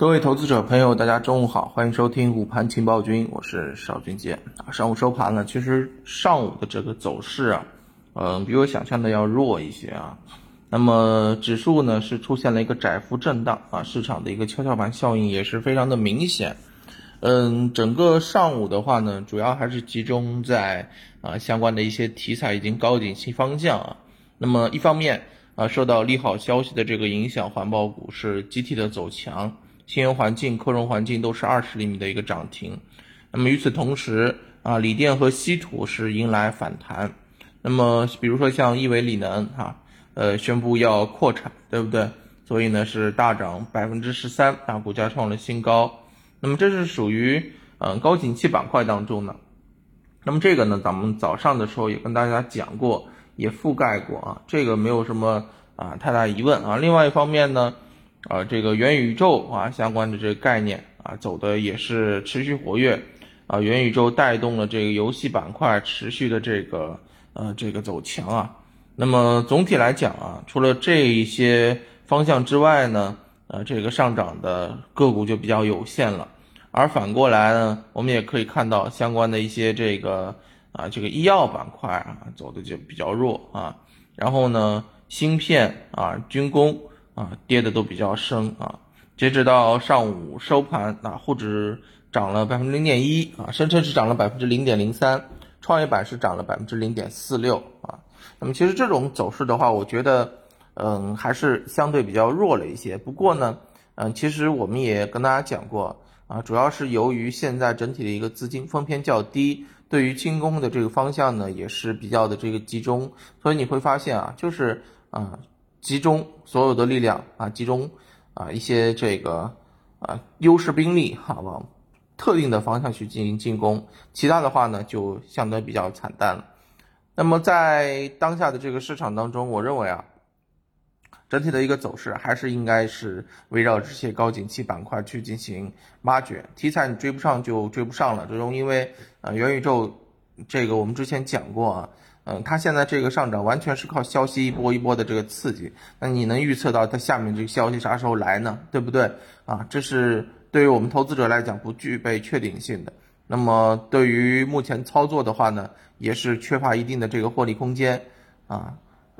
各位投资者朋友，大家中午好，欢迎收听午盘情报君，我是邵军杰啊。上午收盘呢，其实上午的这个走势啊，嗯，比我想象的要弱一些啊。那么指数呢是出现了一个窄幅震荡啊，市场的一个跷跷板效应也是非常的明显。嗯，整个上午的话呢，主要还是集中在啊相关的一些题材以及高景气方向啊。那么一方面啊，受到利好消息的这个影响，环保股是集体的走强。新源环境、科融环境都是二十厘米的一个涨停，那么与此同时啊，锂电和稀土是迎来反弹，那么比如说像亿维锂能哈，呃，宣布要扩产，对不对？所以呢是大涨百分之十三啊，股价创了新高。那么这是属于嗯高景气板块当中呢，那么这个呢，咱们早上的时候也跟大家讲过，也覆盖过啊，这个没有什么啊太大疑问啊。另外一方面呢。啊，这个元宇宙啊相关的这个概念啊，走的也是持续活跃，啊，元宇宙带动了这个游戏板块持续的这个呃这个走强啊。那么总体来讲啊，除了这一些方向之外呢，呃，这个上涨的个股就比较有限了。而反过来呢，我们也可以看到相关的一些这个啊这个医药板块啊走的就比较弱啊。然后呢，芯片啊，军工。啊，跌的都比较深啊！截止到上午收盘，啊，沪指涨了百分之零点一啊，深成指涨了百分之零点零三，创业板是涨了百分之零点四六啊。那么其实这种走势的话，我觉得，嗯，还是相对比较弱了一些。不过呢，嗯，其实我们也跟大家讲过啊，主要是由于现在整体的一个资金分偏较低，对于进攻的这个方向呢，也是比较的这个集中，所以你会发现啊，就是啊。集中所有的力量啊，集中啊一些这个啊优势兵力哈，往特定的方向去进行进攻，其他的话呢就相对比较惨淡了。那么在当下的这个市场当中，我认为啊，整体的一个走势还是应该是围绕这些高景气板块去进行挖掘，题材你追不上就追不上了。这种因为啊元宇宙这个我们之前讲过啊。嗯，它现在这个上涨完全是靠消息一波一波的这个刺激，那你能预测到它下面这个消息啥时候来呢？对不对？啊，这是对于我们投资者来讲不具备确定性的。那么对于目前操作的话呢，也是缺乏一定的这个获利空间啊。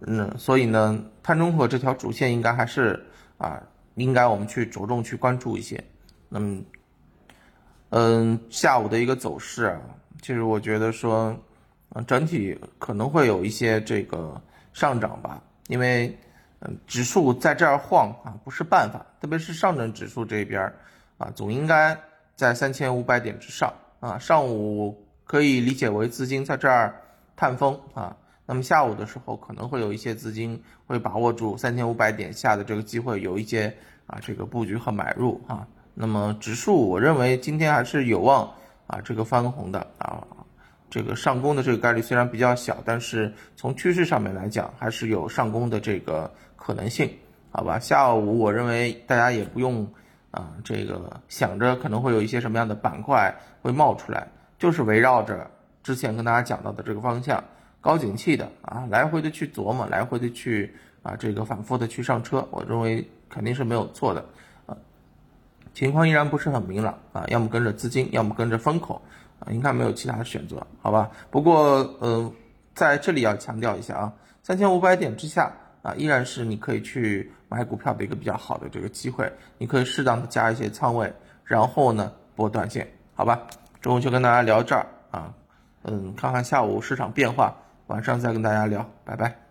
嗯，所以呢，碳中和这条主线应该还是啊，应该我们去着重去关注一些。那么，嗯，下午的一个走势啊，其实我觉得说。啊，整体可能会有一些这个上涨吧，因为，嗯，指数在这儿晃啊，不是办法，特别是上证指数这边，啊，总应该在三千五百点之上啊。上午可以理解为资金在这儿探风啊，那么下午的时候可能会有一些资金会把握住三千五百点下的这个机会，有一些啊这个布局和买入啊。那么指数，我认为今天还是有望啊这个翻红的啊。这个上攻的这个概率虽然比较小，但是从趋势上面来讲，还是有上攻的这个可能性，好吧？下午我认为大家也不用啊，这个想着可能会有一些什么样的板块会冒出来，就是围绕着之前跟大家讲到的这个方向，高景气的啊，来回的去琢磨，来回的去啊，这个反复的去上车，我认为肯定是没有错的啊。情况依然不是很明朗啊，要么跟着资金，要么跟着风口。啊，应该没有其他的选择，好吧？不过，呃，在这里要强调一下啊，三千五百点之下啊，依然是你可以去买股票的一个比较好的这个机会。你可以适当的加一些仓位，然后呢，博短线，好吧？中午就跟大家聊这儿啊，嗯，看看下午市场变化，晚上再跟大家聊，拜拜。